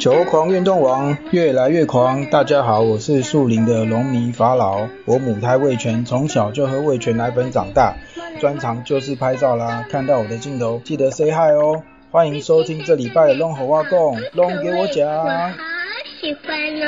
球狂运动王越来越狂，大家好，我是树林的龙迷法老，我母胎味全，从小就喝味全奶粉长大，专长就是拍照啦，看到我的镜头记得 say hi 哦，欢迎收听这礼拜的龙猴挖贡，龙给我讲。我好喜欢呢。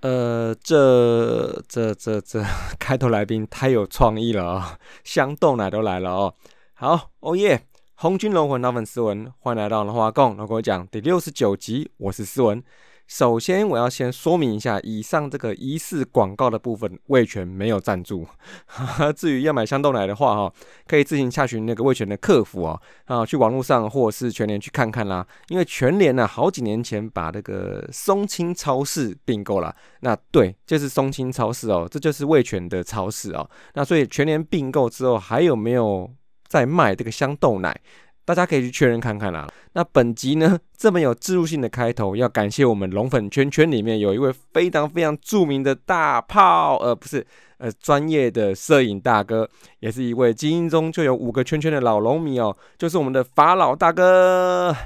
呃，这这这这开头来宾太有创意了啊、香豆奶都来了哦。好，哦耶！红军龙魂老粉斯文，欢迎来到龙华共，然后跟我讲第六十九集，我是斯文。首先，我要先说明一下，以上这个疑似广告的部分，味全没有赞助。至于要买香豆奶的话，哈，可以自行洽询那个味全的客服哦，啊，去网络上或是全联去看看啦。因为全联呢，好几年前把那个松青超市并购了，那对，就是松青超市哦，这就是味全的超市哦。那所以全联并购之后，还有没有在卖这个香豆奶？大家可以去确认看看啦。那本集呢，这么有植入性的开头，要感谢我们龙粉圈圈里面有一位非常非常著名的大炮，呃，不是，呃，专业的摄影大哥，也是一位基因中就有五个圈圈的老龙迷哦，就是我们的法老大哥。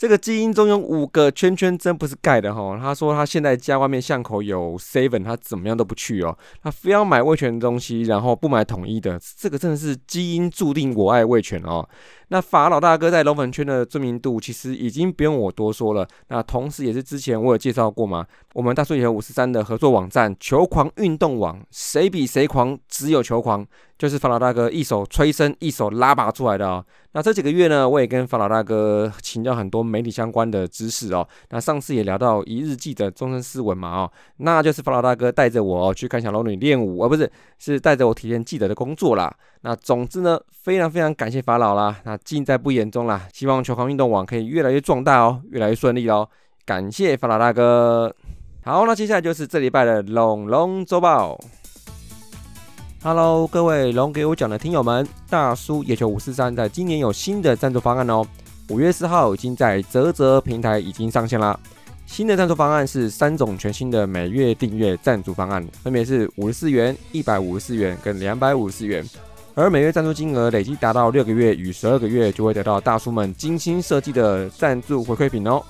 这个基因中有五个圈圈，真不是盖的哈。他说他现在家外面巷口有 seven，他怎么样都不去哦，他非要买味全的东西，然后不买统一的。这个真的是基因注定我爱味全哦。那法老大哥在龙粉圈的知名度，其实已经不用我多说了。那同时也是之前我有介绍过嘛，我们大叔野和五十三的合作网站球狂运动网，谁比谁狂，只有球狂，就是法老大哥一手催生，一手拉拔出来的哦。那这几个月呢，我也跟法老大哥请教很多媒体相关的知识哦。那上次也聊到一日记的终身斯文嘛哦，那就是法老大哥带着我去看小龙女练舞，而不是是带着我体验记者的工作啦。那总之呢，非常非常感谢法老啦，那尽在不言中啦。希望球狂运动网可以越来越壮大哦，越来越顺利哦。感谢法老大哥。好，那接下来就是这礼拜的龙龙周报。Hello，各位龙给我讲的听友们，大叔野球五四三在今年有新的赞助方案哦。五月四号已经在泽泽平台已经上线啦。新的赞助方案是三种全新的每月订阅赞助方案，分别是五十四元、一百五十四元跟两百五十四元。而每月赞助金额累计达到六个月与十二个月，就会得到大叔们精心设计的赞助回馈品哦。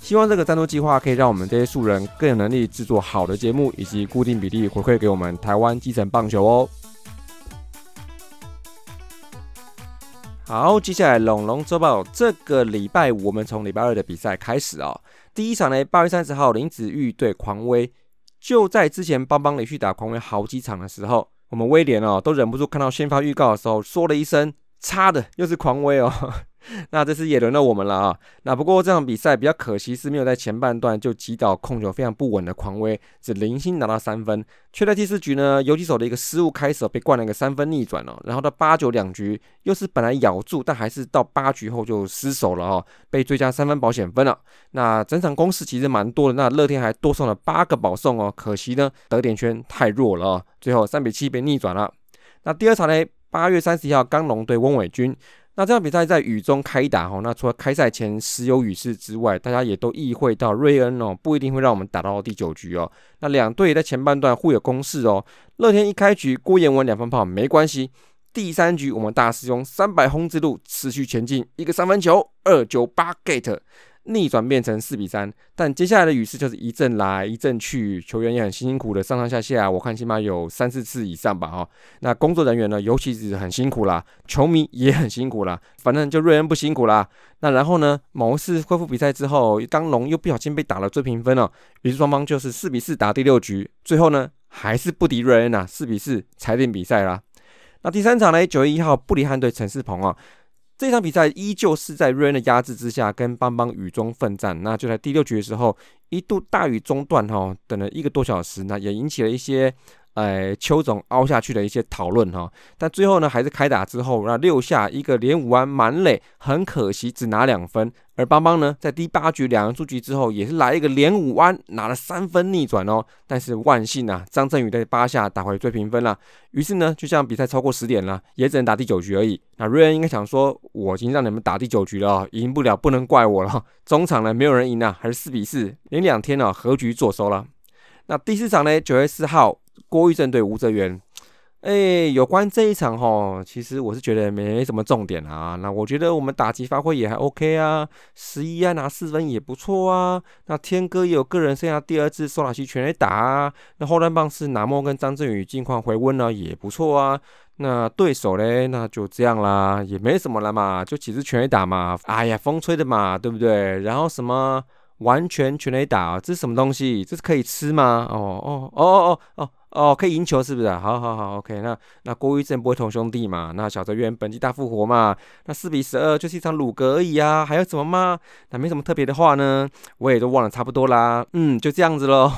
希望这个赞助计划可以让我们这些素人更有能力制作好的节目，以及固定比例回馈给我们台湾基层棒球哦。好，接下来龙龙周报，这个礼拜我们从礼拜二的比赛开始哦。第一场呢，八月三十号林子玉对狂威，就在之前邦邦连续打狂威好几场的时候，我们威廉哦都忍不住看到先发预告的时候说了一声：“差的又是狂威哦。” 那这次也轮到我们了啊！那不过这场比赛比较可惜是没有在前半段就击倒控球非常不稳的狂威，只零星拿到三分，却在第四局呢游击手的一个失误开始被灌了一个三分逆转哦，然后到八九两局又是本来咬住，但还是到八局后就失手了哦，被追加三分保险分了。那整场攻势其实蛮多的，那乐天还多送了八个保送哦，可惜呢得点圈太弱了哦，最后三比七被逆转了。那第二场呢，八月三十一号刚龙对翁伟军。那这场比赛在雨中开打哈，那除了开赛前时有雨势之外，大家也都意会到瑞恩哦不一定会让我们打到第九局哦。那两队在前半段互有攻势哦。乐天一开局郭彦文两分炮没关系，第三局我们大师兄三百轰之路持续前进，一个三分球二九八 get。逆转变成四比三，但接下来的雨势就是一阵来一阵去，球员也很辛苦的上上下下，我看起码有三四次以上吧哈。那工作人员呢，尤其是很辛苦啦，球迷也很辛苦啦，反正就瑞恩不辛苦啦。那然后呢，某一次恢复比赛之后，当龙又不小心被打了追平分了，于是双方就是四比四打第六局，最后呢还是不敌瑞恩啊，四比四裁定比赛啦。那第三场呢，九月一号布里汉对陈世鹏啊。这场比赛依旧是在瑞恩的压制之下，跟邦邦雨中奋战。那就在第六局的时候，一度大雨中断，哈，等了一个多小时，那也引起了一些。哎，邱总凹下去的一些讨论哈，但最后呢，还是开打之后，那六下一个连五弯满垒，很可惜只拿两分。而邦邦呢，在第八局两人出局之后，也是来一个连五弯，拿了三分逆转哦。但是万幸啊，张振宇在八下打回追平分了。于是呢，就像比赛超过十点了，也只能打第九局而已。那瑞恩应该想说，我已经让你们打第九局了，赢不了不能怪我了。中场呢，没有人赢啊，还是四比四，连两天呢和局坐收了。那第四场呢，九月四号。郭玉正对吴泽源，哎，有关这一场哈，其实我是觉得没什么重点啊。那我觉得我们打击发挥也还 OK 啊，十一啊拿四分也不错啊。那天哥也有个人剩下第二次收打西全垒打啊。那后段棒是南莫跟张振宇近况回温了也不错啊。那对手嘞，那就这样啦，也没什么了嘛，就几次全垒打嘛。哎呀，风吹的嘛，对不对？然后什么完全全垒打，这是什么东西？这是可以吃吗？哦哦哦哦。哦，哦可以赢球是不是啊？好好好，OK。那那郭玉正不会同兄弟嘛？那小泽源本季大复活嘛？那四比十二就是一场鲁格而已啊，还有什么吗？那没什么特别的话呢，我也都忘了差不多啦。嗯，就这样子喽。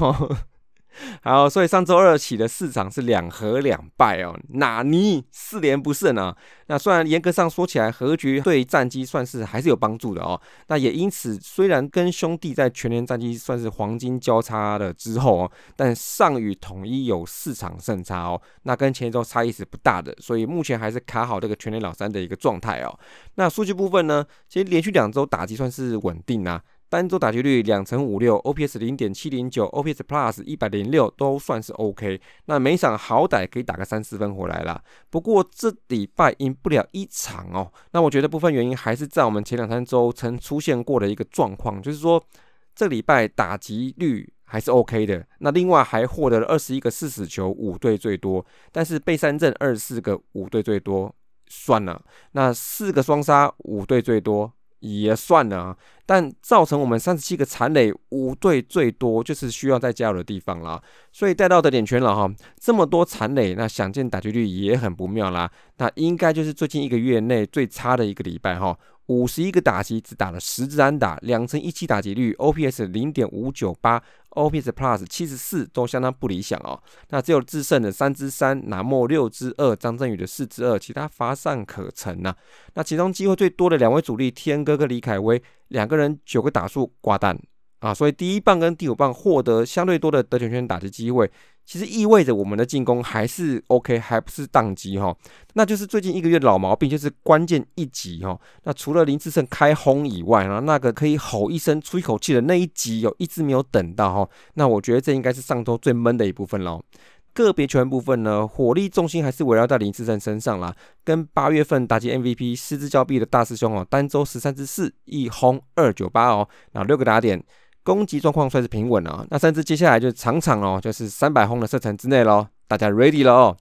好，所以上周二起的市场是两和两败哦，纳尼四连不胜啊。那虽然严格上说起来，和局对战绩算是还是有帮助的哦。那也因此，虽然跟兄弟在全年战绩算是黄金交叉了之后哦，但上与统一有四场胜差哦，那跟前一周差异是不大的，所以目前还是卡好这个全年老三的一个状态哦。那数据部分呢，其实连续两周打击算是稳定啊。单周打击率两成五六，OPS 零点七零九，OPS Plus 一百零六都算是 OK。那每场好歹可以打个三四分回来啦。不过这礼拜赢不了一场哦。那我觉得部分原因还是在我们前两三周曾出现过的一个状况，就是说这礼拜打击率还是 OK 的。那另外还获得了二十一个四死球，五队最多，但是被三振二十四个，五队最多，算了。那四个双杀，五队最多。也算了啊，但造成我们三十七个残垒，五队最多就是需要再加油的地方啦。所以带到的点全了哈，这么多残垒，那想见打击率也很不妙啦。那应该就是最近一个月内最差的一个礼拜哈。五十一个打击只打了十支安打，两成一七打击率，OPS 零点五九八，OPS Plus 七十四都相当不理想哦。那只有制胜的三支三，南莫六支二，张振宇的四支二，其他乏善可陈呐。那其中机会最多的两位主力天哥跟李凯威两个人九个打数挂蛋啊，所以第一棒跟第五棒获得相对多的得点圈打击机会。其实意味着我们的进攻还是 OK，还不是宕机哈。那就是最近一个月老毛病，就是关键一集哈。那除了林志胜开轰以外，然后那个可以吼一声出一口气的那一集，有一直没有等到哈。那我觉得这应该是上周最闷的一部分喽。个别球员部分呢，火力重心还是围绕在林志胜身上啦。跟八月份打击 MVP 失之交臂的大师兄哦，单周十三支四一轰二九八哦，然后六个打点。攻击状况算是平稳了，那甚至接下来就场场哦，就是三百轰的射程之内喽，大家 ready 了哦。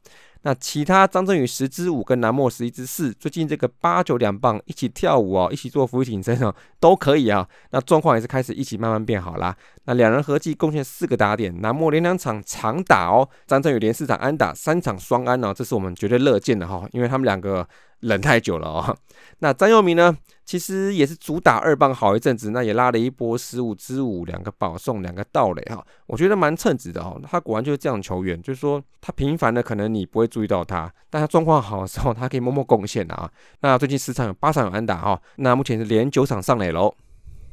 那其他张振宇十支五跟南莫十一支四，最近这个八九两棒一起跳舞哦，一起做俯卧撑哦，都可以啊。那状况也是开始一起慢慢变好啦。那两人合计贡献四个打点，南莫连两场长打哦，张振宇连四场安打，三场双安哦，这是我们绝对乐见的哈，因为他们两个。冷太久了哦。那张佑铭呢？其实也是主打二棒好一阵子，那也拉了一波十五支五，两个保送，两个盗垒哈，我觉得蛮称职的哦。他果然就是这样球员，就是说他平凡的可能你不会注意到他，但他状况好的时候，他可以默默贡献的啊。那最近十场有八场有安打哈，那目前是连九场上垒喽。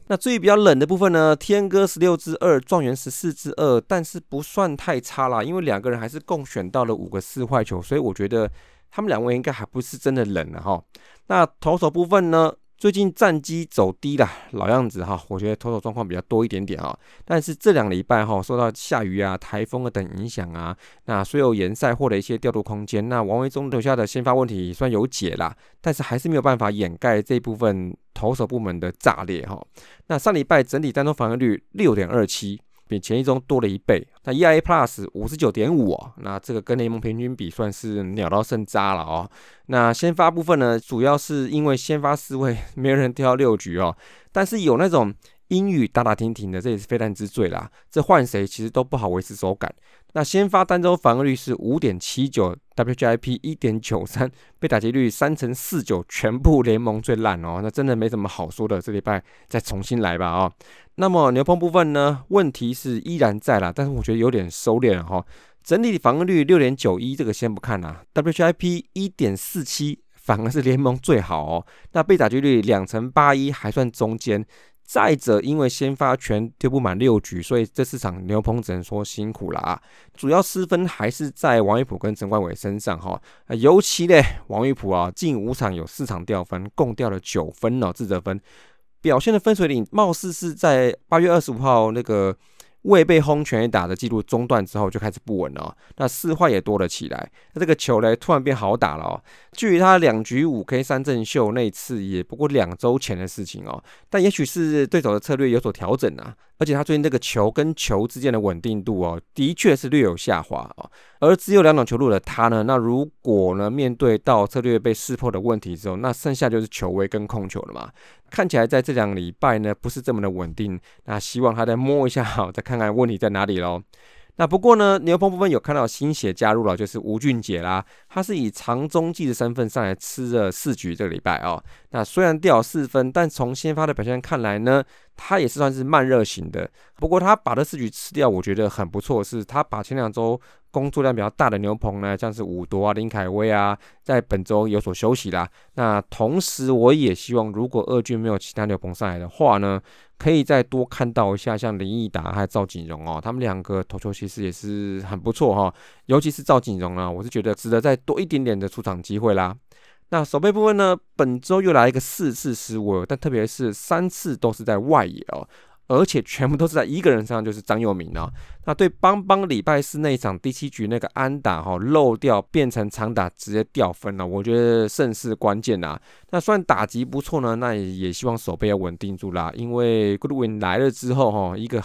那最比较冷的部分呢？天哥十六支二，状元十四支二，但是不算太差啦，因为两个人还是共选到了五个四坏球，所以我觉得。他们两位应该还不是真的冷了哈。那投手部分呢？最近战绩走低了，老样子哈。我觉得投手状况比较多一点点啊。但是这两礼拜哈，受到下雨啊、台风啊等影响啊，那虽有延赛获得一些调度空间，那王维忠留下的先发问题也算有解啦，但是还是没有办法掩盖这部分投手部门的炸裂哈。那上礼拜整体单中防御率六点二七。比前一周多了一倍，那 ERA Plus 五十九点五哦，那这个跟联盟平均比算是鸟到剩渣了哦。那先发部分呢，主要是因为先发四位 没有人挑六局哦，但是有那种英语打打停停的，这也是非战之罪啦。这换谁其实都不好维持手感。那先发单周防御率是五点七九，WGIP 一点九三，被打击率三乘四九，全部联盟最烂哦。那真的没什么好说的，这礼拜再重新来吧啊。那么牛棚部分呢，问题是依然在啦，但是我觉得有点收敛了哈。整体防御率六点九一，这个先不看啦，WGIP 一点四七，反而是联盟最好哦。那被打击率两成八一，还算中间。再者，因为先发权丢不满六局，所以这四场牛棚只能说辛苦了啊。主要失分还是在王玉普跟陈冠伟身上哈。尤其呢，王玉普啊，近五场有四场掉分，共掉了九分哦，自责分。表现的分水岭，貌似是在八月二十五号那个未被轰全垒打的记录中断之后就开始不稳了，那四坏也多了起来。那这个球呢，突然变好打了。距离他两局五 K 三振秀那次也不过两周前的事情哦。但也许是对手的策略有所调整啊，而且他最近这个球跟球之间的稳定度哦，的确是略有下滑哦。而只有两种球路的他呢，那如果呢面对到策略被识破的问题之后，那剩下就是球威跟控球了嘛。看起来在这两礼拜呢，不是这么的稳定。那希望他再摸一下，好，再看看问题在哪里喽。那不过呢，牛棚部分有看到新血加入了，就是吴俊杰啦。他是以长中继的身份上来吃了四局这个礼拜哦。那虽然掉四分，但从先发的表现看来呢，他也是算是慢热型的。不过他把这四局吃掉，我觉得很不错，是他把前两周。工作量比较大的牛棚呢，像是五夺啊、林凯威啊，在本周有所休息啦。那同时，我也希望如果二军没有其他牛棚上来的话呢，可以再多看到一下像林毅达还有赵锦荣哦，他们两个投球其实也是很不错哈。尤其是赵锦荣啊，我是觉得值得再多一点点的出场机会啦。那守备部分呢，本周又来一个四次失误，但特别是三次都是在外野哦。而且全部都是在一个人身上，就是张佑铭哦。那对邦邦礼拜四那一场第七局那个安打哈漏掉变成长打直接掉分了，我觉得甚是关键呐。那虽然打击不错呢，那也希望手背要稳定住啦。因为 Goodwin 来了之后哈，一个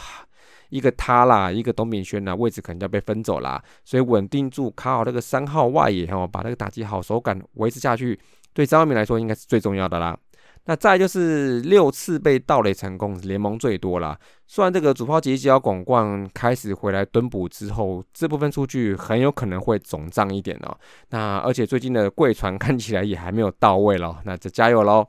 一个他啦，一个董炳轩呐，位置可能要被分走啦。所以稳定住卡好那个三号外野哦，把那个打击好手感维持下去，对张佑铭来说应该是最重要的啦。那再就是六次被盗垒成功，联盟最多啦。虽然这个主炮杰吉要广冠开始回来蹲补之后，这部分数据很有可能会总账一点哦。那而且最近的贵船看起来也还没有到位咯，那就加油喽。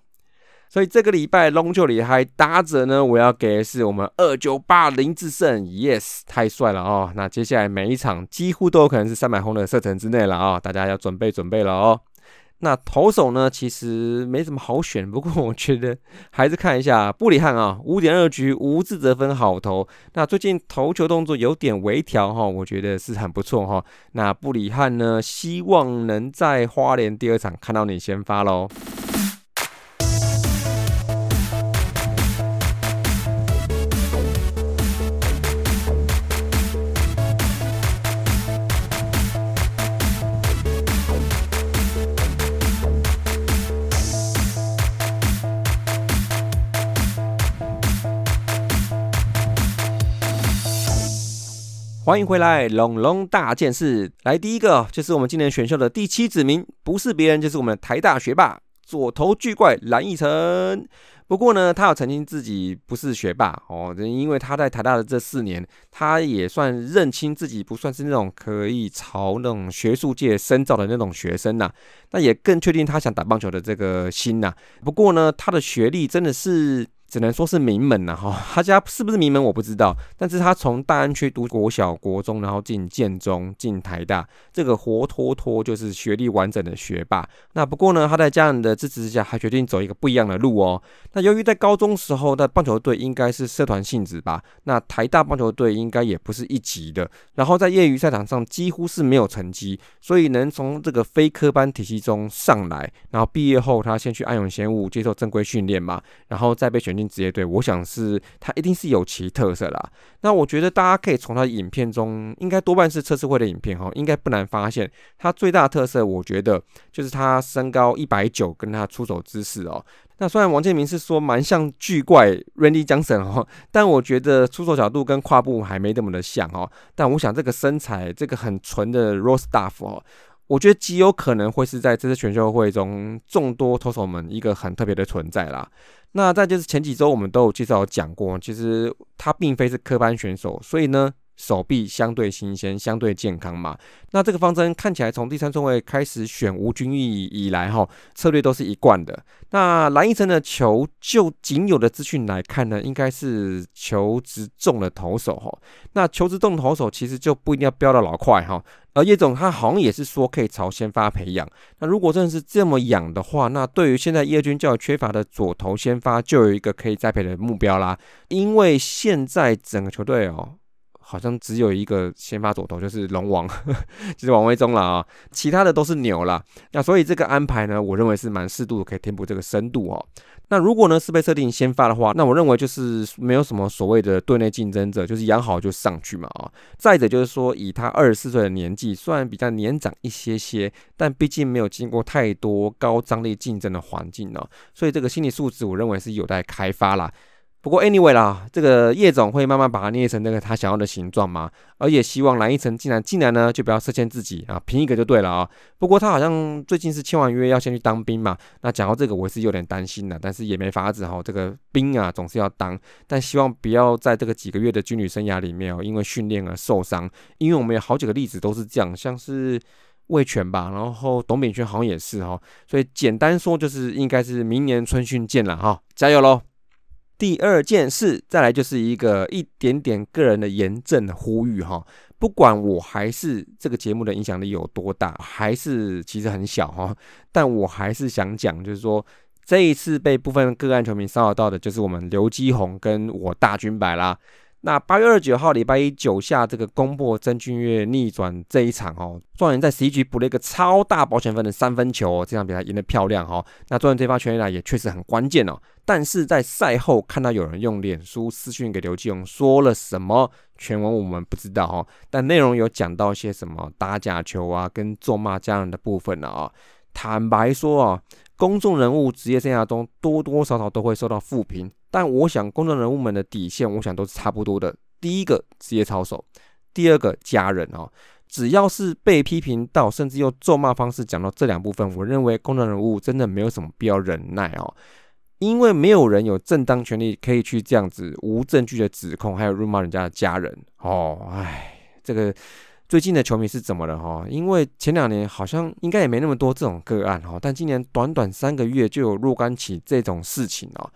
所以这个礼拜龙球里还搭着呢，我要给的是我们二九八林志胜，yes，太帅了哦。那接下来每一场几乎都有可能是三百轰的射程之内了啊，大家要准备准备了哦。那投手呢，其实没什么好选，不过我觉得还是看一下布里汉啊，五点二局无自责分好投。那最近投球动作有点微调哈，我觉得是很不错哈。那布里汉呢，希望能在花莲第二场看到你先发喽。欢迎回来，龙龙大件事。来，第一个就是我们今年选秀的第七指名，不是别人，就是我们台大学霸左投巨怪蓝奕成。不过呢，他有曾经自己不是学霸哦，因为他在台大的这四年，他也算认清自己不算是那种可以朝那种学术界深造的那种学生呐。那也更确定他想打棒球的这个心呐。不过呢，他的学历真的是。只能说是名门呐，哈，他家是不是名门我不知道，但是他从大安区读国小、国中，然后进建中、进台大，这个活脱脱就是学历完整的学霸。那不过呢，他在家人的支持之下，还决定走一个不一样的路哦。那由于在高中时候的棒球队应该是社团性质吧，那台大棒球队应该也不是一级的，然后在业余赛场上几乎是没有成绩，所以能从这个非科班体系中上来，然后毕业后他先去安永贤武接受正规训练嘛，然后再被选。进职业队，我想是他一定是有其特色啦。那我觉得大家可以从他的影片中，应该多半是测试会的影片哈，应该不难发现他最大的特色，我觉得就是他身高一百九跟他出手姿势哦。那虽然王建民是说蛮像巨怪 Randy Johnson 哦，但我觉得出手角度跟跨步还没那么的像哦。但我想这个身材，这个很纯的 Rose Staff 哦。我觉得极有可能会是在这次选秀会中众多投手们一个很特别的存在啦。那再就是前几周我们都有介绍讲过，其实他并非是科班选手，所以呢。手臂相对新鲜，相对健康嘛。那这个方针看起来从第三顺位开始选吴君义以来，哈，策略都是一贯的。那蓝奕成的球，就仅有的资讯来看呢，应该是球质重的投手，哈。那球质重投手其实就不一定要飙到老快，哈。而叶总他好像也是说可以朝先发培养。那如果真的是这么养的话，那对于现在叶军较缺乏的左投先发，就有一个可以栽培的目标啦。因为现在整个球队哦。好像只有一个先发左投，就是龙王，就是王威忠了啊，其他的都是牛了。那所以这个安排呢，我认为是蛮适度的，可以填补这个深度哦。那如果呢是被设定先发的话，那我认为就是没有什么所谓的队内竞争者，就是养好就上去嘛啊。再者就是说，以他二十四岁的年纪，虽然比较年长一些些，但毕竟没有经过太多高张力竞争的环境呢，所以这个心理素质，我认为是有待开发啦。不过 anyway 啦，这个叶总会慢慢把它捏成那个他想要的形状嘛，而也希望蓝一成进来进来呢，就不要设限自己啊，拼一个就对了啊。不过他好像最近是签完约要先去当兵嘛，那讲到这个我是有点担心的，但是也没法子哈，这个兵啊总是要当，但希望不要在这个几个月的军旅生涯里面哦，因为训练而受伤，因为我们有好几个例子都是这样，像是魏权吧，然后董炳轩好像也是哈，所以简单说就是应该是明年春训见了哈，加油喽！第二件事，再来就是一个一点点个人的严正的呼吁哈，不管我还是这个节目的影响力有多大，还是其实很小哈，但我还是想讲，就是说这一次被部分个案球迷骚扰到的，就是我们刘基宏跟我大军白啦。那八月二十九号礼拜一九下这个公布曾俊岳逆转这一场哦，状元在十一局补了一个超大保险分的三分球，这场比赛赢得漂亮哈。那状元这发全垒打也确实很关键哦。但是在赛后看到有人用脸书私讯给刘继荣说了什么全文我们不知道哈，但内容有讲到一些什么打假球啊跟咒骂家人的部分了啊。坦白说啊，公众人物职业生涯中多多少少都会受到负评。但我想，公众人物们的底线，我想都是差不多的。第一个职业操守，第二个家人哦，只要是被批评到，甚至用咒骂方式讲到这两部分，我认为公众人物真的没有什么必要忍耐哦，因为没有人有正当权利可以去这样子无证据的指控，还有辱骂人家的家人哦。唉，这个最近的球迷是怎么了哈？因为前两年好像应该也没那么多这种个案哈，但今年短短三个月就有若干起这种事情哦。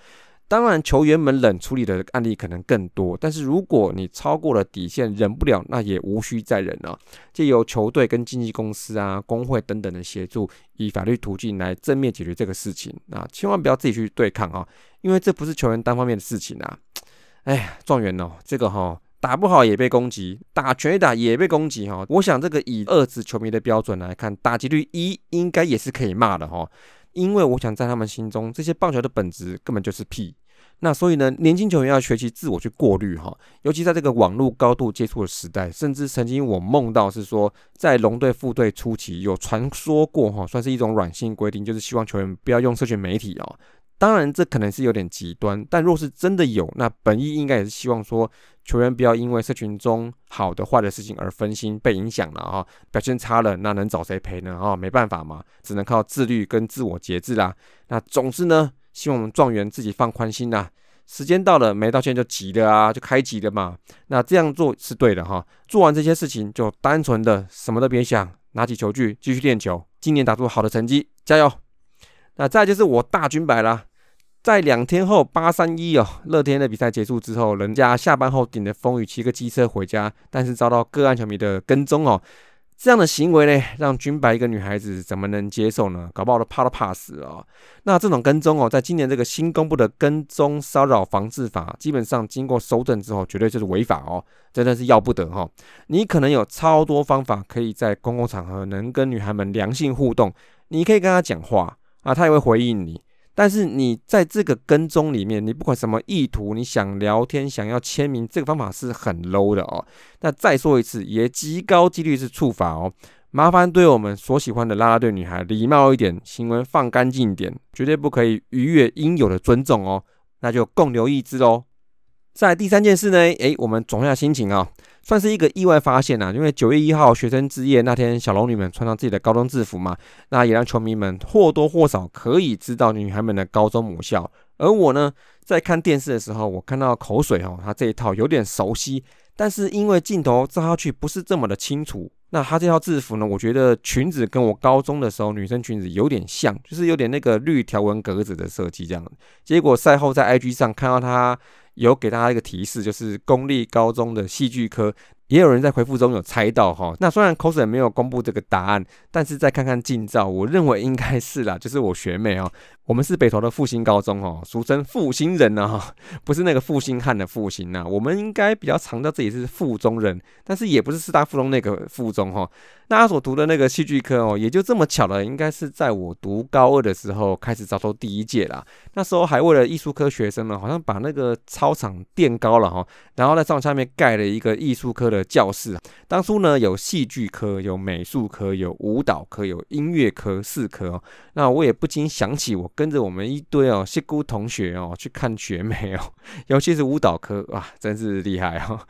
当然，球员们冷处理的案例可能更多，但是如果你超过了底线，忍不了，那也无需再忍了。借由球队跟经纪公司啊、工会等等的协助，以法律途径来正面解决这个事情啊，千万不要自己去对抗啊，因为这不是球员单方面的事情啊。哎呀，状元哦，这个哈打不好也被攻击，打全打也被攻击哈。我想这个以二子球迷的标准来看，打击率一应该也是可以骂的哈。因为我想在他们心中，这些棒球的本质根本就是屁。那所以呢，年轻球员要学习自我去过滤哈，尤其在这个网络高度接触的时代，甚至曾经我梦到是说，在龙队副队初期有传说过哈，算是一种软性规定，就是希望球员不要用社群媒体哦。当然这可能是有点极端，但若是真的有，那本意应该也是希望说，球员不要因为社群中好的坏的事情而分心被影响了啊，表现差了，那能找谁赔呢啊？没办法嘛，只能靠自律跟自我节制啦。那总之呢。希望我们状元自己放宽心呐，时间到了没道歉就急了啊，就开急了嘛。那这样做是对的哈。做完这些事情就单纯的什么都别想，拿起球具继续练球，今年打出好的成绩，加油。那再就是我大军白啦，在两天后八三一哦，乐天的比赛结束之后，人家下班后顶着风雨骑个机车回家，但是遭到个案球迷的跟踪哦。这样的行为呢，让军白一个女孩子怎么能接受呢？搞不好都怕都怕死哦。那这种跟踪哦，在今年这个新公布的跟踪骚扰防治法，基本上经过搜证之后，绝对就是违法哦，真的是要不得哈。你可能有超多方法可以在公共场合能跟女孩们良性互动，你可以跟她讲话啊，她也会回应你。但是你在这个跟踪里面，你不管什么意图，你想聊天、想要签名，这个方法是很 low 的哦。那再说一次，也极高几率是触法哦。麻烦对我们所喜欢的拉拉队女孩礼貌一点，行为放干净一点，绝对不可以逾越应有的尊重哦。那就共留一只哦。在第三件事呢，诶，我们总下心情啊。算是一个意外发现呐，因为九月一号学生之夜那天，小龙女们穿上自己的高中制服嘛，那也让球迷们或多或少可以知道女孩们的高中母校。而我呢，在看电视的时候，我看到口水哦，他这一套有点熟悉，但是因为镜头照下去不是这么的清楚。那他这套制服呢，我觉得裙子跟我高中的时候女生裙子有点像，就是有点那个绿条纹格子的设计这样。结果赛后在 IG 上看到他。有给大家一个提示，就是公立高中的戏剧科也有人在回复中有猜到哈。那虽然口水没有公布这个答案，但是再看看近照，我认为应该是啦，就是我学妹哦。我们是北投的复兴高中哦，俗称复兴人呢哈，不是那个复兴汉的复兴呐。我们应该比较常叫自己是附中人，但是也不是四大附中那个附中哈。那他所读的那个戏剧科哦，也就这么巧了，应该是在我读高二的时候开始招收第一届啦。那时候还为了艺术科学生呢，好像把那个操场垫高了哈，然后在上下面盖了一个艺术科的教室。当初呢有戏剧科、有美术科、有舞蹈科、有音乐科四科。那我也不禁想起我。跟着我们一堆哦，西姑同学哦去看学妹哦，尤其是舞蹈科哇，真是厉害哦。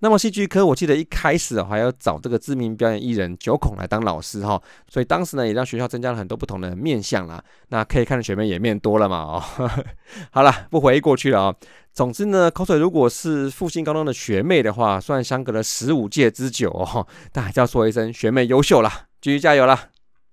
那么戏剧科，我记得一开始哦还要找这个知名表演艺人九孔来当老师哈，所以当时呢也让学校增加了很多不同的面相啦。那可以看的学妹也面多了嘛哦。好了，不回忆过去了啊。总之呢，口水如果是复兴高中的学妹的话，虽然相隔了十五届之久哦，但还是要说一声学妹优秀啦，继续加油啦。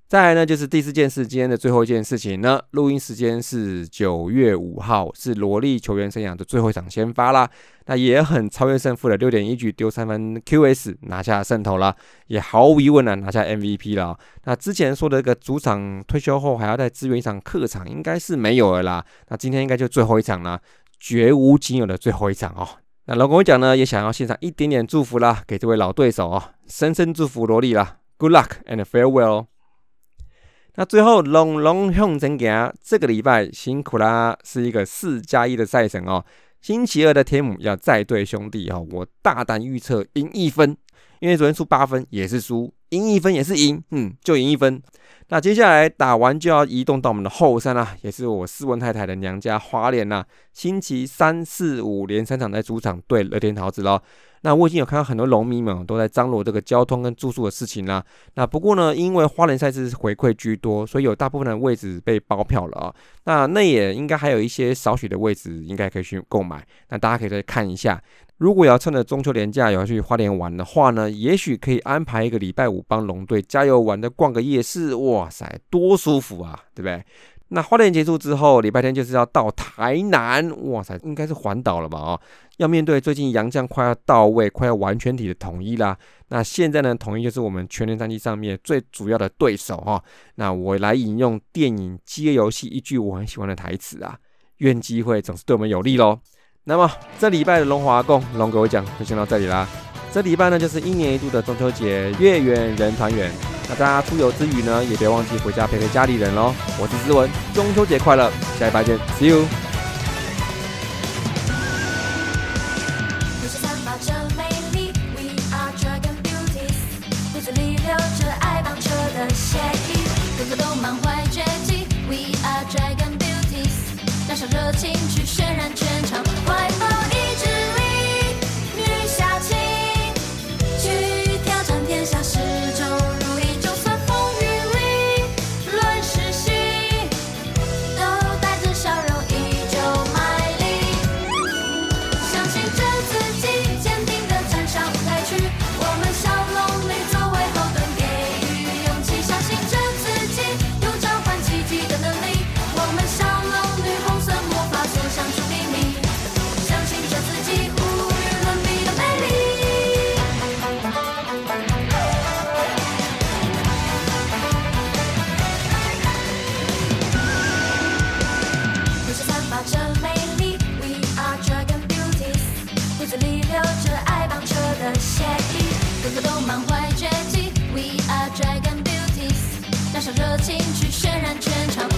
再来呢，就是第四件事，今天的最后一件事情呢。录音时间是九月五号，是萝莉球员生涯的最后一场先发啦。那也很超越胜负的六点一局丢三分，QS 拿下胜投了，也毫无疑问的拿下 MVP 了。那之前说的这个主场退休后还要再支援一场客场，应该是没有了啦。那今天应该就最后一场了，绝无仅有的最后一场哦。那老公讲呢，也想要献上一点点祝福啦，给这位老对手哦，深深祝福萝莉啦，Good luck and farewell。那最后龙龙向前行，这个礼拜辛苦啦，是一个四加一的赛程哦。星期二的天母要再对兄弟哦，我大胆预测赢一分，因为昨天输八分也是输，赢一分也是赢，嗯，就赢一分。那接下来打完就要移动到我们的后山啦，也是我斯文太太的娘家花莲啦。星期三四五连三场在主场对乐天桃子喽。那我已经有看到很多农民们都在张罗这个交通跟住宿的事情啦。那不过呢，因为花莲赛事回馈居多，所以有大部分的位置被包票了啊。那那也应该还有一些少许的位置，应该可以去购买。那大家可以再看一下。如果要趁着中秋连假要去花莲玩的话呢，也许可以安排一个礼拜五帮龙队加油玩的逛个夜市。哇塞，多舒服啊，对不对？那花莲结束之后，礼拜天就是要到台南，哇塞，应该是环岛了吧？啊，要面对最近杨将快要到位、快要完全体的统一啦。那现在呢，统一就是我们全年战绩上面最主要的对手哈。那我来引用电影《饥饿游戏》一句我很喜欢的台词啊：愿机会总是对我们有利喽。那么这礼拜的龙华共龙给我讲就先到这里啦。这礼拜呢，就是一年一度的中秋节，月圆人团圆。那大家出游之余呢，也别忘记回家陪陪家里人喽。我是思文，中秋节快乐，下一拜见，See you。带上热情去渲染全场。